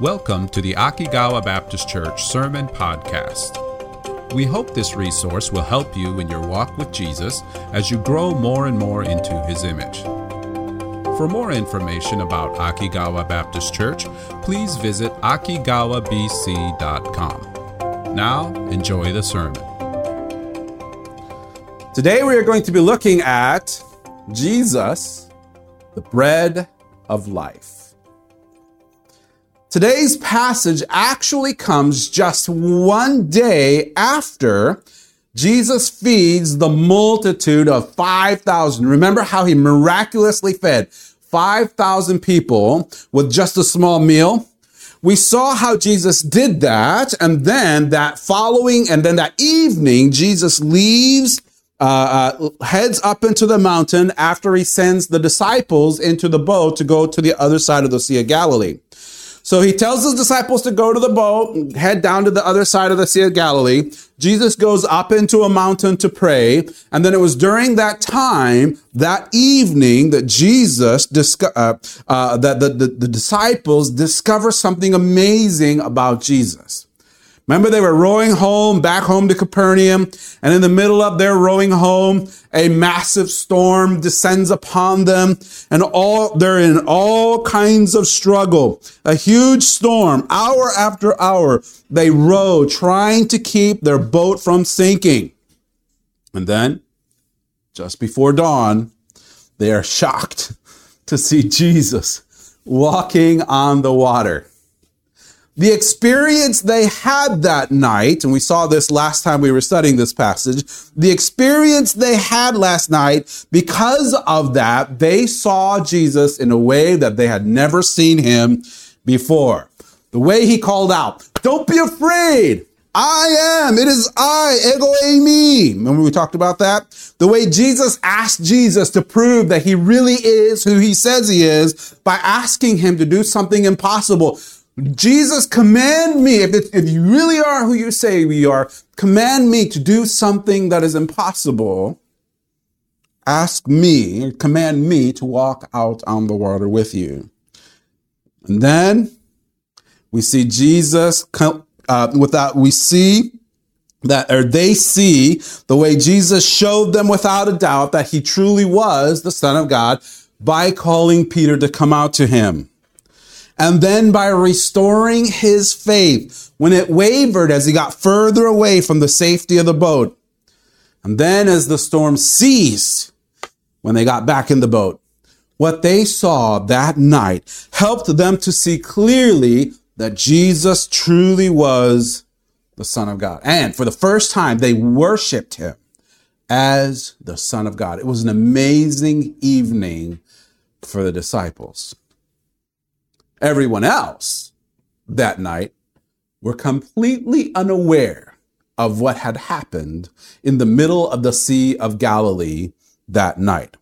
Welcome to the Akigawa Baptist Church Sermon Podcast. We hope this resource will help you in your walk with Jesus as you grow more and more into his image. For more information about Akigawa Baptist Church, please visit akigawabc.com. Now, enjoy the sermon. Today we are going to be looking at Jesus, the bread of life. Today's passage actually comes just one day after Jesus feeds the multitude of 5,000. Remember how he miraculously fed 5,000 people with just a small meal? We saw how Jesus did that. And then that following, and then that evening, Jesus leaves uh, uh, heads up into the mountain after he sends the disciples into the boat to go to the other side of the Sea of Galilee. So he tells his disciples to go to the boat, head down to the other side of the Sea of Galilee. Jesus goes up into a mountain to pray. And then it was during that time, that evening, that Jesus, disco- uh, uh, that the, the, the disciples discover something amazing about Jesus. Remember, they were rowing home, back home to Capernaum, and in the middle of their rowing home, a massive storm descends upon them, and all they're in all kinds of struggle. A huge storm, hour after hour, they row, trying to keep their boat from sinking. And then, just before dawn, they are shocked to see Jesus walking on the water. The experience they had that night, and we saw this last time we were studying this passage, the experience they had last night, because of that, they saw Jesus in a way that they had never seen him before. The way he called out, don't be afraid. I am. It is I, ego eimi. Remember we talked about that? The way Jesus asked Jesus to prove that he really is who he says he is by asking him to do something impossible. Jesus, command me, if, if you really are who you say we are, command me to do something that is impossible. Ask me, command me to walk out on the water with you. And then we see Jesus, uh, without, we see that, or they see the way Jesus showed them without a doubt that he truly was the Son of God by calling Peter to come out to him and then by restoring his faith when it wavered as he got further away from the safety of the boat. And then as the storm ceased, when they got back in the boat, what they saw that night helped them to see clearly that Jesus truly was the Son of God. And for the first time, they worshiped him as the Son of God. It was an amazing evening for the disciples. Everyone else that night were completely unaware of what had happened in the middle of the Sea of Galilee that night.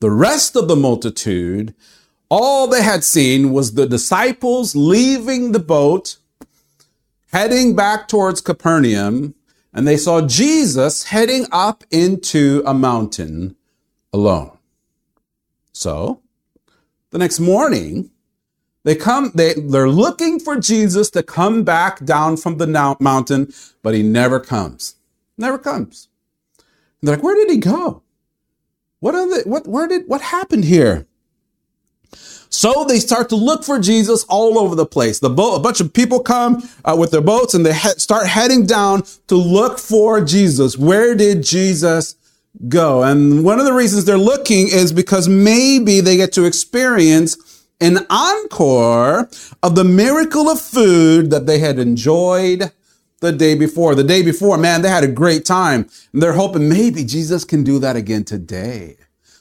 The rest of the multitude, all they had seen was the disciples leaving the boat, heading back towards Capernaum, and they saw Jesus heading up into a mountain alone. So, the next morning, they come, they, they're looking for Jesus to come back down from the mountain, but he never comes. Never comes. And they're like, where did he go? What are the, what, where did, what happened here? So they start to look for Jesus all over the place. The boat, a bunch of people come uh, with their boats and they he- start heading down to look for Jesus. Where did Jesus go? And one of the reasons they're looking is because maybe they get to experience an encore of the miracle of food that they had enjoyed the day before. The day before, man, they had a great time. And they're hoping maybe Jesus can do that again today.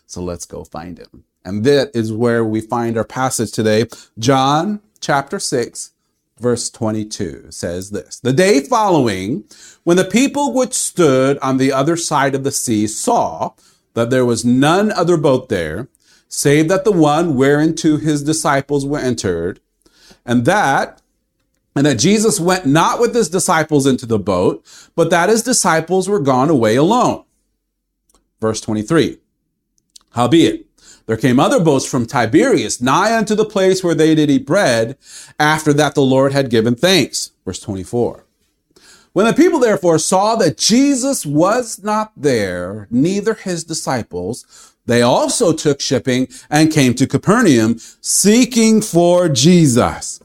So let's go find him. And that is where we find our passage today. John chapter 6, verse 22 says this The day following, when the people which stood on the other side of the sea saw that there was none other boat there, save that the one whereinto his disciples were entered, and that and that Jesus went not with his disciples into the boat, but that his disciples were gone away alone. Verse 23. Howbeit, There came other boats from Tiberias, nigh unto the place where they did eat bread, after that the Lord had given thanks. Verse 24. When the people therefore saw that Jesus was not there, neither his disciples, they also took shipping and came to Capernaum, seeking for Jesus.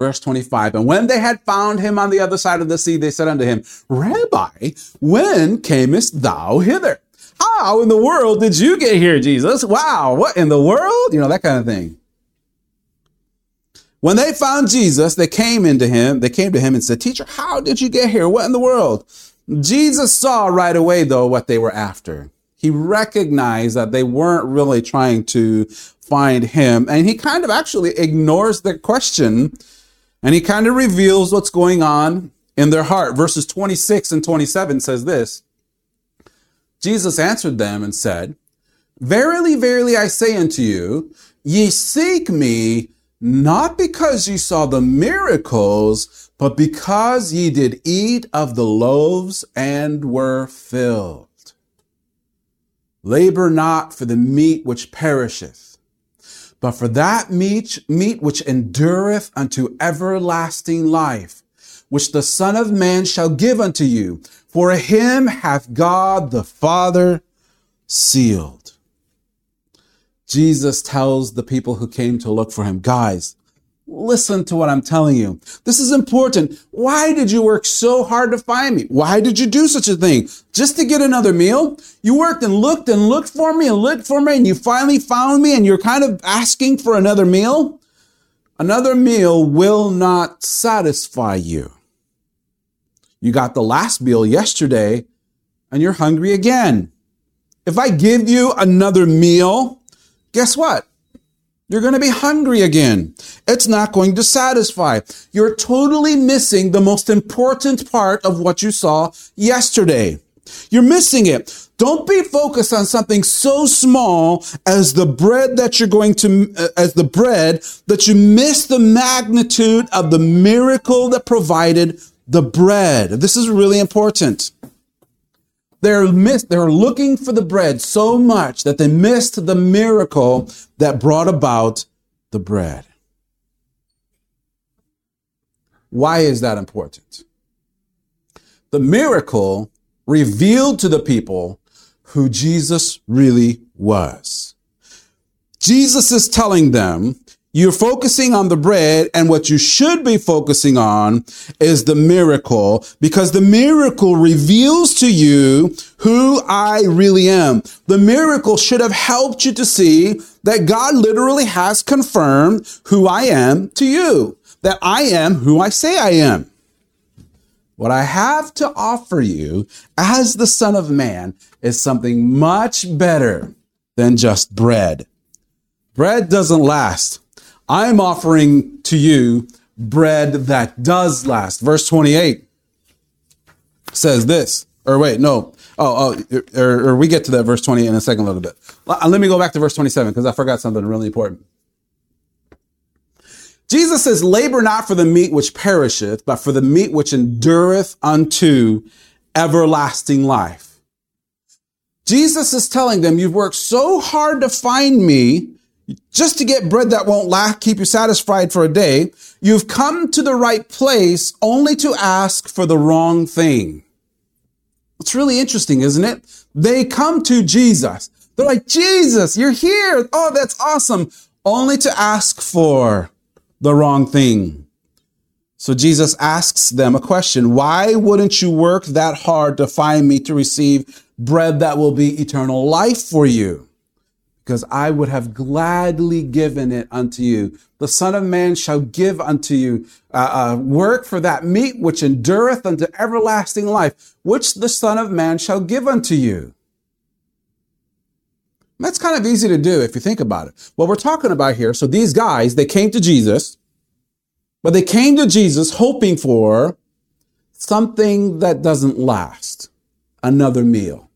Verse 25. And when they had found him on the other side of the sea, they said unto him, Rabbi, when camest thou hither? How in the world did you get here, Jesus? Wow, what in the world? You know, that kind of thing. When they found Jesus, they came into him, they came to him and said, Teacher, how did you get here? What in the world? Jesus saw right away, though, what they were after. He recognized that they weren't really trying to find him, and he kind of actually ignores their question and he kind of reveals what's going on in their heart. Verses 26 and 27 says this Jesus answered them and said, Verily, verily, I say unto you, ye seek me not because ye saw the miracles, but because ye did eat of the loaves and were filled. Labor not for the meat which perisheth, but for that meat, meat which endureth unto everlasting life, which the Son of Man shall give unto you. For him hath God the Father sealed. Jesus tells the people who came to look for him, guys, listen to what I'm telling you. This is important. Why did you work so hard to find me? Why did you do such a thing? Just to get another meal? You worked and looked and looked for me and looked for me and you finally found me and you're kind of asking for another meal? Another meal will not satisfy you. You got the last meal yesterday and you're hungry again. If I give you another meal, guess what? You're going to be hungry again. It's not going to satisfy. You're totally missing the most important part of what you saw yesterday. You're missing it. Don't be focused on something so small as the bread that you're going to, uh, as the bread that you miss the magnitude of the miracle that provided the bread. This is really important. They're missed, they're looking for the bread so much that they missed the miracle that brought about the bread. Why is that important? The miracle revealed to the people who Jesus really was. Jesus is telling them you're focusing on the bread and what you should be focusing on is the miracle because the miracle reveals to you who I really am. The miracle should have helped you to see that God literally has confirmed who I am to you, that I am who I say I am. What I have to offer you as the son of man is something much better than just bread. Bread doesn't last. I'm offering to you bread that does last. Verse 28 says this, or wait, no. Oh, oh or, or we get to that verse 20 in a second, a little bit. Uh, let me go back to verse 27 because I forgot something really important. Jesus says, labor not for the meat which perisheth, but for the meat which endureth unto everlasting life. Jesus is telling them, you've worked so hard to find me just to get bread that won't last, keep you satisfied for a day, you've come to the right place only to ask for the wrong thing. It's really interesting, isn't it? They come to Jesus. They're like, Jesus, you're here. Oh, that's awesome. Only to ask for the wrong thing. So Jesus asks them a question. Why wouldn't you work that hard to find me to receive bread that will be eternal life for you? Because I would have gladly given it unto you. The Son of Man shall give unto you uh, uh, work for that meat which endureth unto everlasting life, which the Son of Man shall give unto you. That's kind of easy to do if you think about it. What we're talking about here, so these guys, they came to Jesus, but they came to Jesus hoping for something that doesn't last, another meal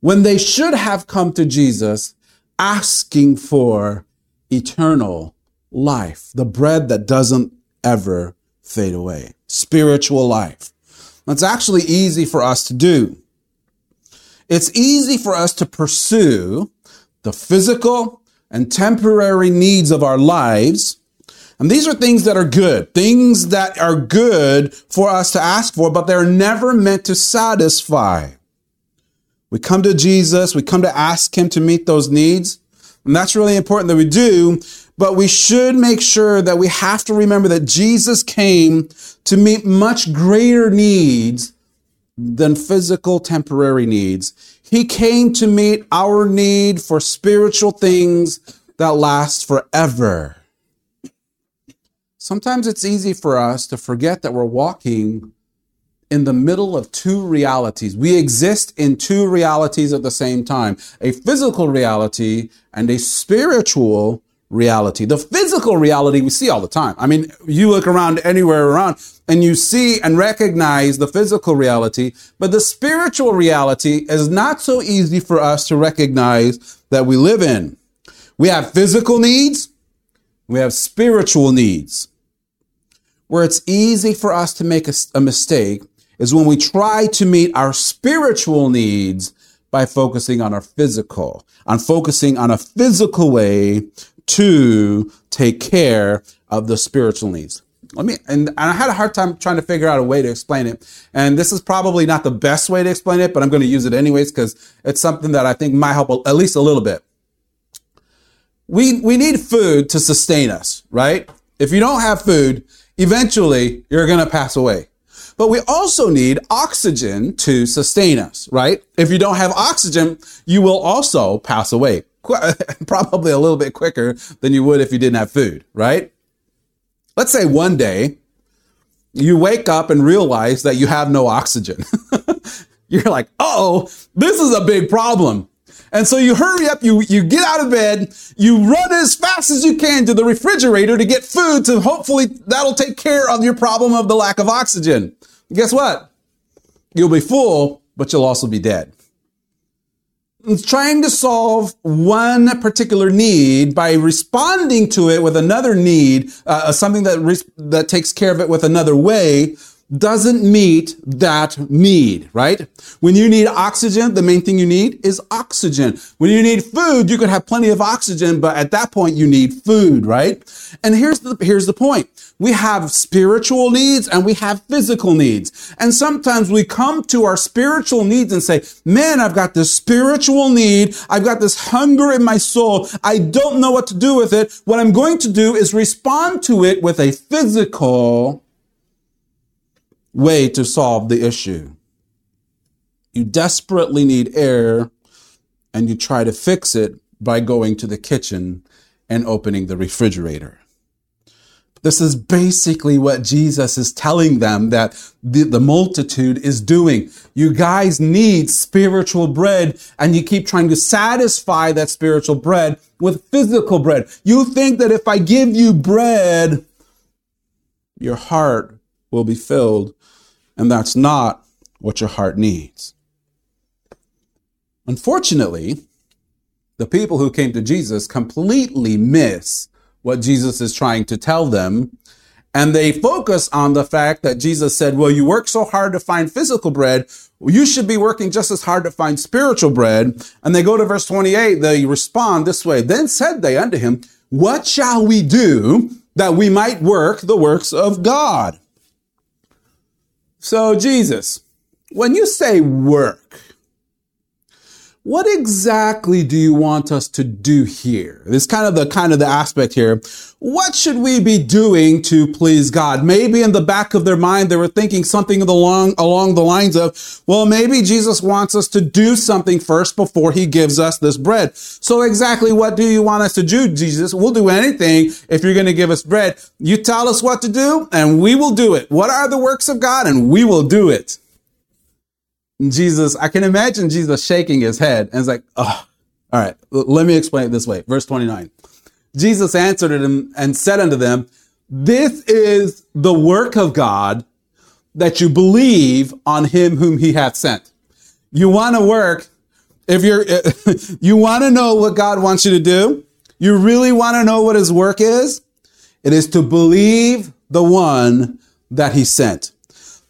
when they should have come to Jesus asking for eternal life, the bread that doesn't ever fade away, spiritual life. That's actually easy for us to do. It's easy for us to pursue the physical and temporary needs of our lives. And these are things that are good, things that are good for us to ask for, but they're never meant to satisfy. We come to Jesus, we come to ask Him to meet those needs. And that's really important that we do. But we should make sure that we have to remember that Jesus came to meet much greater needs than physical temporary needs. He came to meet our need for spiritual things that last forever. Sometimes it's easy for us to forget that we're walking in the middle of two realities. We exist in two realities at the same time a physical reality and a spiritual reality. The physical reality we see all the time. I mean, you look around anywhere around and you see and recognize the physical reality, but the spiritual reality is not so easy for us to recognize that we live in. We have physical needs, we have spiritual needs. Where it's easy for us to make a, a mistake is when we try to meet our spiritual needs by focusing on our physical, on focusing on a physical way to take care of the spiritual needs. Let me, and I had a hard time trying to figure out a way to explain it. And this is probably not the best way to explain it, but I'm going to use it anyways because it's something that I think might help at least a little bit. We, we need food to sustain us, right? If you don't have food, eventually you're going to pass away. But we also need oxygen to sustain us, right? If you don't have oxygen, you will also pass away. probably a little bit quicker than you would if you didn't have food, right? Let's say one day you wake up and realize that you have no oxygen. You're like, oh, this is a big problem. And so you hurry up, you, you get out of bed, you run as fast as you can to the refrigerator to get food to hopefully that'll take care of your problem of the lack of oxygen. guess what? You'll be full, but you'll also be dead It's trying to solve one particular need by responding to it with another need, uh, something that re- that takes care of it with another way, doesn't meet that need, right? When you need oxygen, the main thing you need is oxygen. When you need food, you could have plenty of oxygen, but at that point you need food, right? And here's the, here's the point. We have spiritual needs and we have physical needs. And sometimes we come to our spiritual needs and say, man, I've got this spiritual need. I've got this hunger in my soul. I don't know what to do with it. What I'm going to do is respond to it with a physical way to solve the issue. You desperately need air and you try to fix it by going to the kitchen and opening the refrigerator. This is basically what Jesus is telling them that the, the, multitude is doing. You guys need spiritual bread and you keep trying to satisfy that spiritual bread with physical bread. You think that if I give you bread, your heart will be filled and that's not what your heart needs. Unfortunately, the people who came to Jesus completely miss what Jesus is trying to tell them. And they focus on the fact that Jesus said, well, you work so hard to find physical bread. You should be working just as hard to find spiritual bread. And they go to verse 28. They respond this way. Then said they unto him, what shall we do that we might work the works of God? So, Jesus, when you say work, what exactly do you want us to do here? This kind of the kind of the aspect here. What should we be doing to please God? Maybe in the back of their mind, they were thinking something along, along the lines of, well, maybe Jesus wants us to do something first before he gives us this bread. So exactly what do you want us to do, Jesus? We'll do anything if you're going to give us bread. You tell us what to do and we will do it. What are the works of God? And we will do it. Jesus, I can imagine Jesus shaking his head and it's like, oh, all right, let me explain it this way. Verse 29. Jesus answered him and said unto them, This is the work of God that you believe on him whom he hath sent. You want to work. If you're, you want to know what God wants you to do. You really want to know what his work is. It is to believe the one that he sent.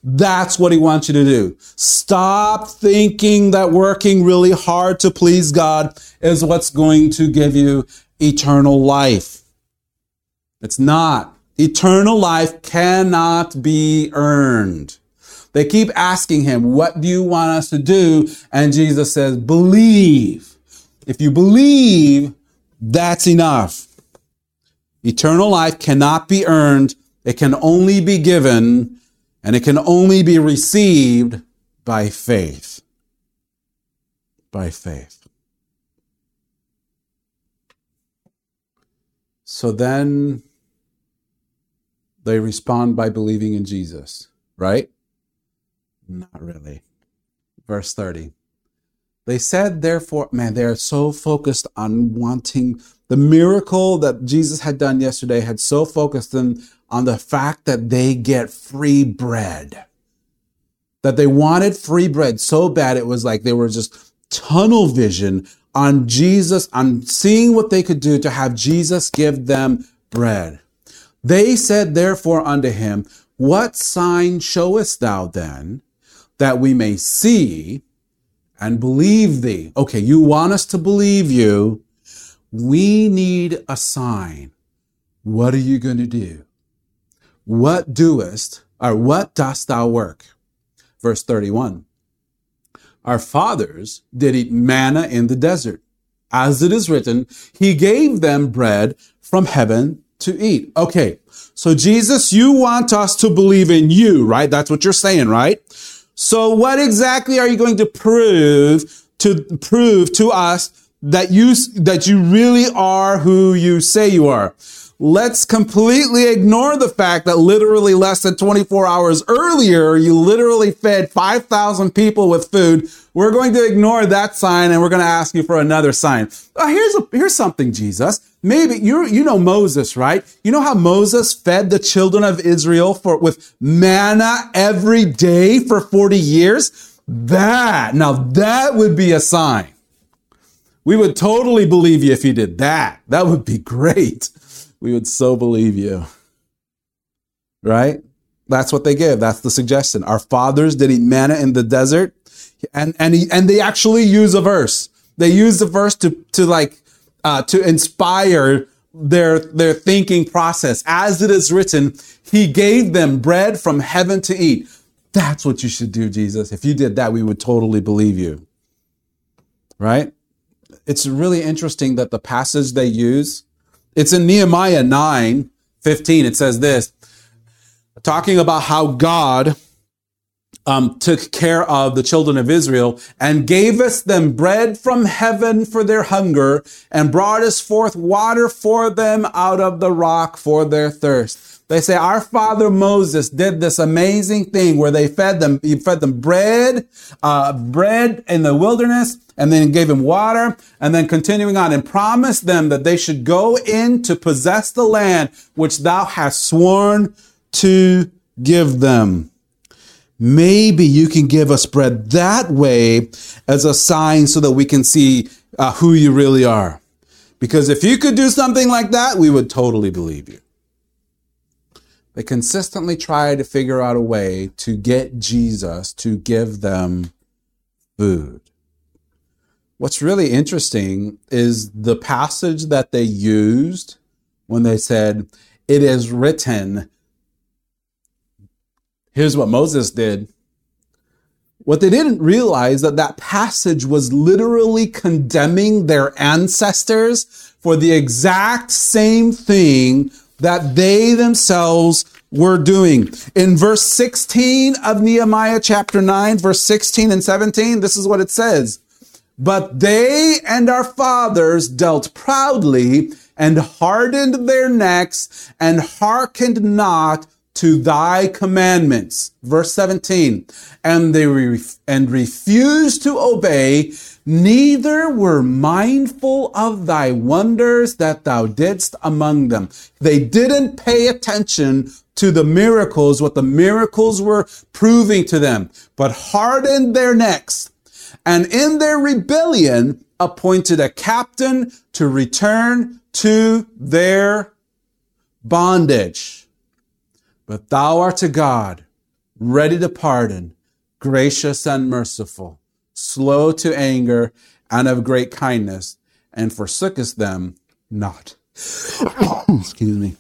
That's what he wants you to do. Stop thinking that working really hard to please God is what's going to give you eternal life. It's not. Eternal life cannot be earned. They keep asking him, what do you want us to do? And Jesus says, believe. If you believe, that's enough. Eternal life cannot be earned. It can only be given and it can only be received by faith. By faith. So then they respond by believing in Jesus, right? Not really. Verse 30. They said, therefore, man, they're so focused on wanting the miracle that Jesus had done yesterday, had so focused in, on the fact that they get free bread. That they wanted free bread so bad, it was like they were just tunnel vision on Jesus, on seeing what they could do to have Jesus give them bread. They said, therefore, unto him, What sign showest thou then that we may see and believe thee. Okay, you want us to believe you. We need a sign. What are you going to do? What doest, or what dost thou work? Verse 31. Our fathers did eat manna in the desert. As it is written, he gave them bread from heaven to eat. Okay. So Jesus, you want us to believe in you, right? That's what you're saying, right? So what exactly are you going to prove to prove to us that you, that you really are who you say you are? Let's completely ignore the fact that literally less than 24 hours earlier, you literally fed 5,000 people with food. We're going to ignore that sign and we're going to ask you for another sign. Uh, here's a, here's something, Jesus. Maybe you you know Moses, right? You know how Moses fed the children of Israel for with manna every day for 40 years? That, now that would be a sign. We would totally believe you if you did that. That would be great we would so believe you. Right? That's what they give. That's the suggestion. Our fathers did eat manna in the desert. And, and, he, and they actually use a verse. They use the verse to, to like, uh, to inspire their, their thinking process. As it is written, he gave them bread from heaven to eat. That's what you should do, Jesus. If you did that, we would totally believe you. Right? It's really interesting that the passage they use it's in Nehemiah 9 15. It says this, talking about how God um, took care of the children of Israel and gave us them bread from heaven for their hunger and brought us forth water for them out of the rock for their thirst. They say our father Moses did this amazing thing where they fed them, he fed them bread, uh, bread in the wilderness, and then gave them water, and then continuing on and promised them that they should go in to possess the land which thou hast sworn to give them. Maybe you can give us bread that way as a sign so that we can see uh, who you really are. Because if you could do something like that, we would totally believe you. They consistently try to figure out a way to get Jesus to give them food. What's really interesting is the passage that they used when they said, It is written. Here's what Moses did. What they didn't realize that that passage was literally condemning their ancestors for the exact same thing that they themselves were doing. In verse 16 of Nehemiah chapter 9, verse 16 and 17, this is what it says. But they and our fathers dealt proudly and hardened their necks and hearkened not to thy commandments. Verse 17. And they and refused to obey neither were mindful of thy wonders that thou didst among them. They didn't pay attention to the miracles, what the miracles were proving to them, but hardened their necks and in their rebellion appointed a captain to return to their bondage. But thou art a God ready to pardon, gracious and merciful, slow to anger, and of great kindness, and forsookest them not. Excuse me.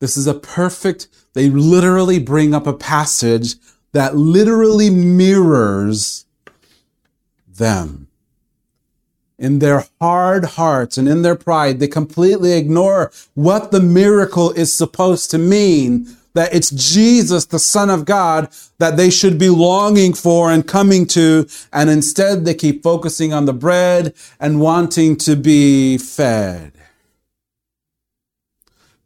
This is a perfect, they literally bring up a passage that literally mirrors them. In their hard hearts and in their pride, they completely ignore what the miracle is supposed to mean that it's Jesus, the Son of God, that they should be longing for and coming to. And instead they keep focusing on the bread and wanting to be fed.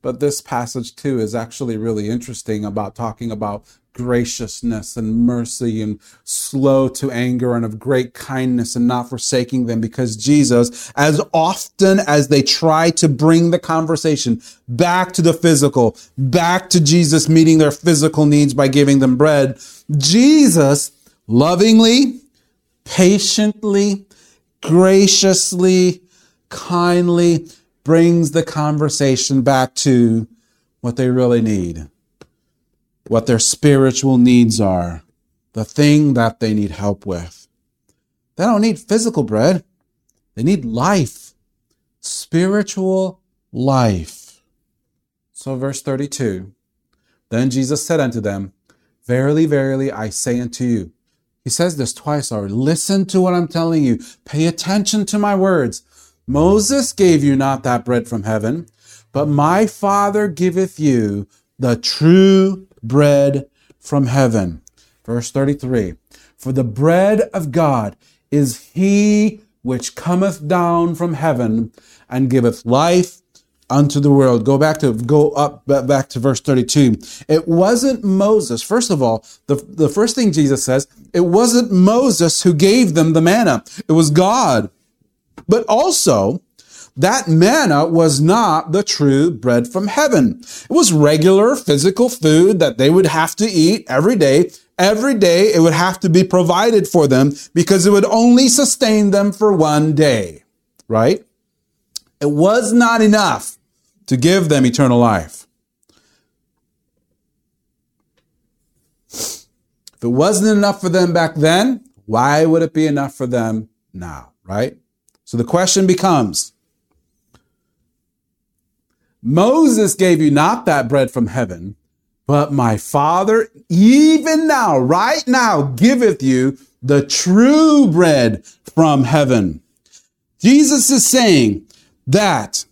But this passage too is actually really interesting about talking about graciousness and mercy and slow to anger and of great kindness and not forsaking them because Jesus, as often as they try to bring the conversation back to the physical, back to Jesus meeting their physical needs by giving them bread, Jesus lovingly, patiently, graciously, kindly brings the conversation back to what they really need what their spiritual needs are, the thing that they need help with. They don't need physical bread. They need life, spiritual life. So verse 32, then Jesus said unto them, Verily, verily, I say unto you. He says this twice already. Listen to what I'm telling you. Pay attention to my words. Moses gave you not that bread from heaven, but my Father giveth you the true bread from heaven. Verse 33 For the bread of God is he which cometh down from heaven and giveth life unto the world. Go back to go up back to verse 32. It wasn't Moses. First of all, the, the first thing Jesus says, it wasn't Moses who gave them the manna. It was God. But also, that manna was not the true bread from heaven. It was regular physical food that they would have to eat every day. Every day it would have to be provided for them because it would only sustain them for one day, right? It was not enough to give them eternal life. If it wasn't enough for them back then, why would it be enough for them now, right? So the question becomes, Moses gave you not that bread from heaven, but my Father, even now, right now, giveth you the true bread from heaven. Jesus is saying that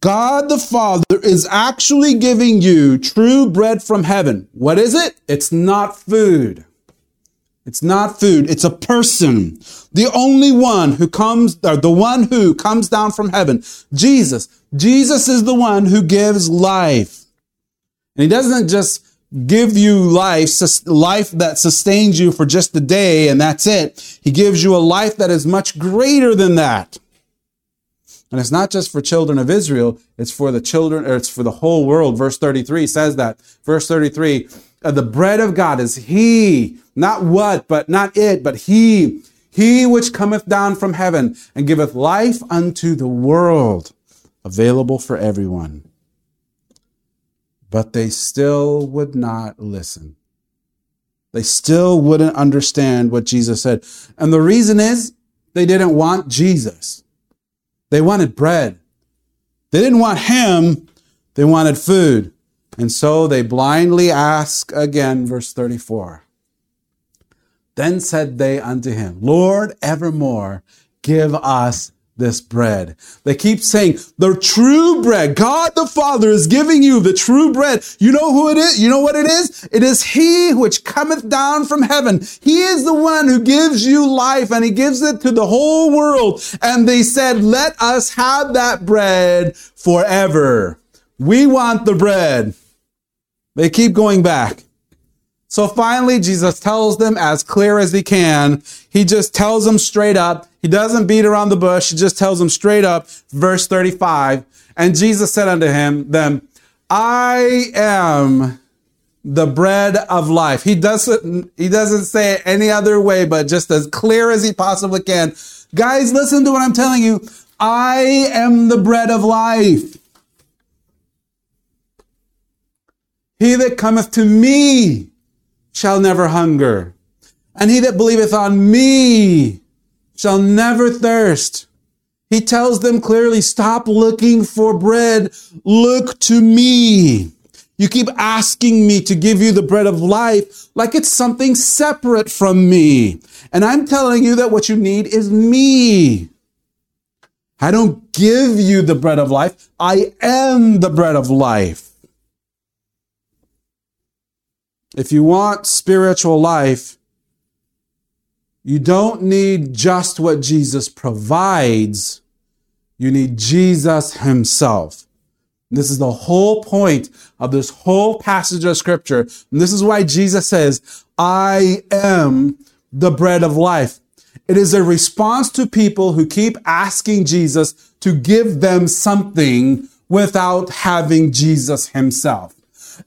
God the Father is actually giving you true bread from heaven. What is it? It's not food. It's not food. It's a person. The only one who comes, or the one who comes down from heaven. Jesus. Jesus is the one who gives life. And he doesn't just give you life, life that sustains you for just a day and that's it. He gives you a life that is much greater than that. And it's not just for children of Israel, it's for the children, or it's for the whole world. Verse 33 says that. Verse 33, uh, the bread of God is He, not what, but not it, but He, He which cometh down from heaven and giveth life unto the world, available for everyone. But they still would not listen. They still wouldn't understand what Jesus said. And the reason is they didn't want Jesus. They wanted bread. They didn't want Him. They wanted food. And so they blindly ask again, verse 34. Then said they unto him, Lord, evermore give us this bread. They keep saying, the true bread, God the Father is giving you the true bread. You know who it is? You know what it is? It is He which cometh down from heaven. He is the one who gives you life and He gives it to the whole world. And they said, let us have that bread forever. We want the bread. They keep going back. So finally, Jesus tells them as clear as he can. He just tells them straight up. He doesn't beat around the bush. He just tells them straight up. Verse 35. And Jesus said unto him, them, I am the bread of life. He doesn't, he doesn't say it any other way, but just as clear as he possibly can. Guys, listen to what I'm telling you. I am the bread of life. He that cometh to me shall never hunger, and he that believeth on me shall never thirst. He tells them clearly, stop looking for bread. Look to me. You keep asking me to give you the bread of life like it's something separate from me. And I'm telling you that what you need is me. I don't give you the bread of life. I am the bread of life. If you want spiritual life, you don't need just what Jesus provides. You need Jesus himself. This is the whole point of this whole passage of scripture. And this is why Jesus says, I am the bread of life. It is a response to people who keep asking Jesus to give them something without having Jesus himself.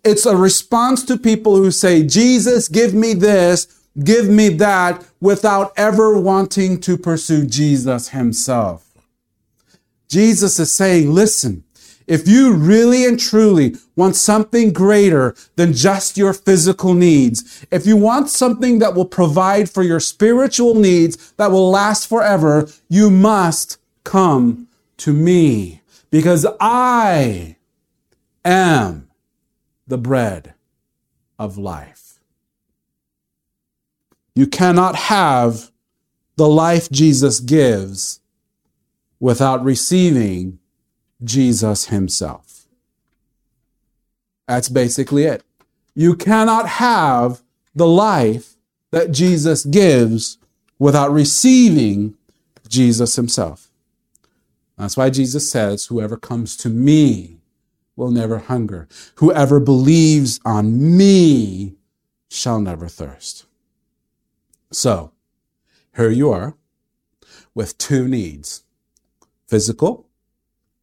It's a response to people who say, Jesus, give me this, give me that, without ever wanting to pursue Jesus himself. Jesus is saying, listen, if you really and truly want something greater than just your physical needs, if you want something that will provide for your spiritual needs that will last forever, you must come to me because I am the bread of life. You cannot have the life Jesus gives without receiving Jesus himself. That's basically it. You cannot have the life that Jesus gives without receiving Jesus himself. That's why Jesus says, Whoever comes to me will never hunger. Whoever believes on me shall never thirst. So, here you are with two needs physical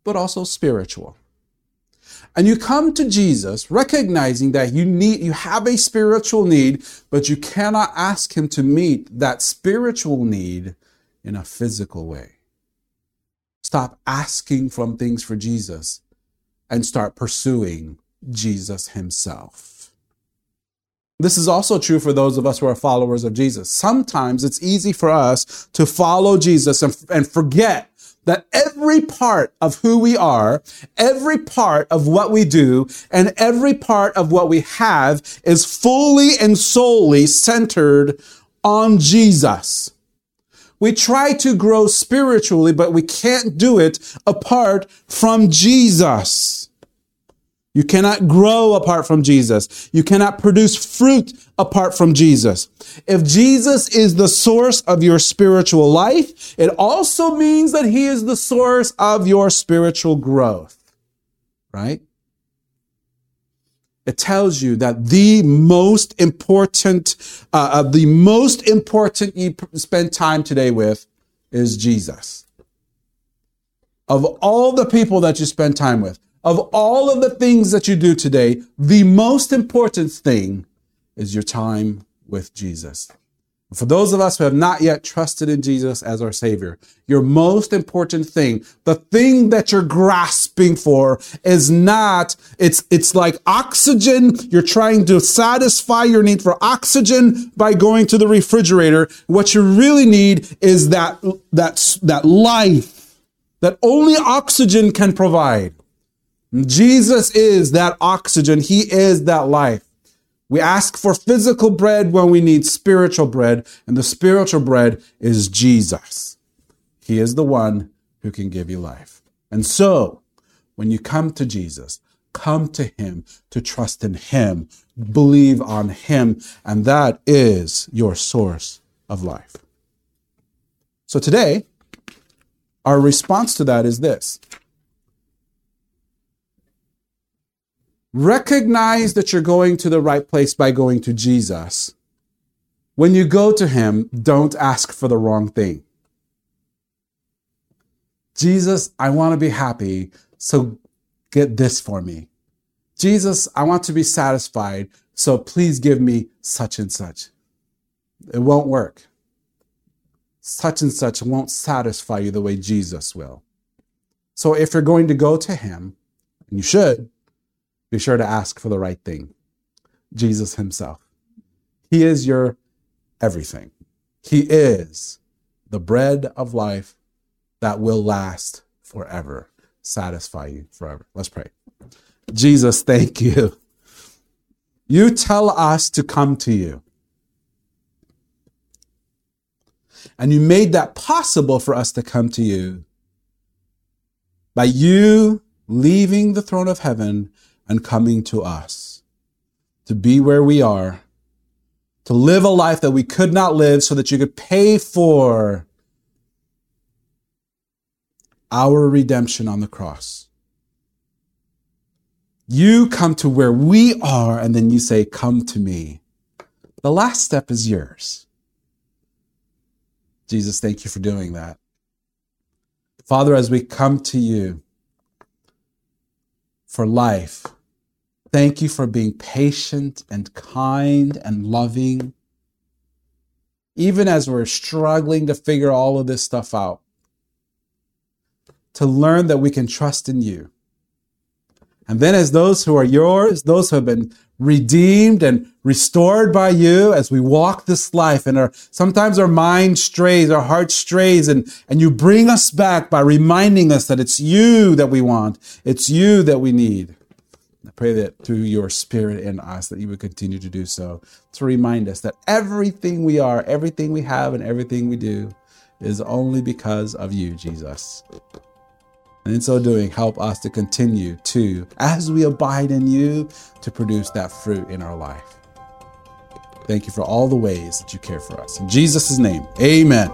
but also spiritual. And you come to Jesus recognizing that you need, you have a spiritual need, but you cannot ask him to meet that spiritual need in a physical way. Stop asking from things for Jesus and start pursuing Jesus himself. This is also true for those of us who are followers of Jesus. Sometimes it's easy for us to follow Jesus and, and forget that every part of who we are, every part of what we do, and every part of what we have is fully and solely centered on Jesus. We try to grow spiritually, but we can't do it apart from Jesus. You cannot grow apart from Jesus. You cannot produce fruit apart from Jesus. If Jesus is the source of your spiritual life, it also means that he is the source of your spiritual growth, right? It tells you that the most important, uh, uh, the most important you spend time today with is Jesus. Of all the people that you spend time with, of all of the things that you do today, the most important thing is your time with Jesus. For those of us who have not yet trusted in Jesus as our Savior, your most important thing, the thing that you're grasping for is not, it's, it's like oxygen. You're trying to satisfy your need for oxygen by going to the refrigerator. What you really need is that, that, that life that only oxygen can provide. Jesus is that oxygen. He is that life. We ask for physical bread when we need spiritual bread, and the spiritual bread is Jesus. He is the one who can give you life. And so, when you come to Jesus, come to Him to trust in Him, believe on Him, and that is your source of life. So today, our response to that is this Recognize that you're going to the right place by going to Jesus. When you go to him, don't ask for the wrong thing. Jesus, I want to be happy, so get this for me. Jesus, I want to be satisfied, so please give me such and such. It won't work. Such and such won't satisfy you the way Jesus will. So if you're going to go to him, and you should, be sure to ask for the right thing. Jesus himself. He is your everything. He is the bread of life that will last forever, satisfy you forever. Let's pray. Jesus, thank you. You tell us to come to you. And you made that possible for us to come to you by you leaving the throne of heaven and coming to us to be where we are, to live a life that we could not live so that you could pay for our redemption on the cross. You come to where we are, and then you say, Come to me. The last step is yours. Jesus, thank you for doing that. Father, as we come to you for life, thank you for being patient and kind and loving. Even as we're struggling to figure all of this stuff out, to learn that we can trust in you and then, as those who are yours, those who have been redeemed and restored by you as we walk this life and our sometimes our mind strays our heart strays and and you bring us back by reminding us that it's you that we want it's you that we need pray that through your spirit in us that you would continue to do so to remind us that everything we are everything we have and everything we do is only because of you jesus and in so doing, help us to continue to, as we abide in you, to produce that fruit in our life. Thank you for all the ways that you care for us. In Jesus' name, amen.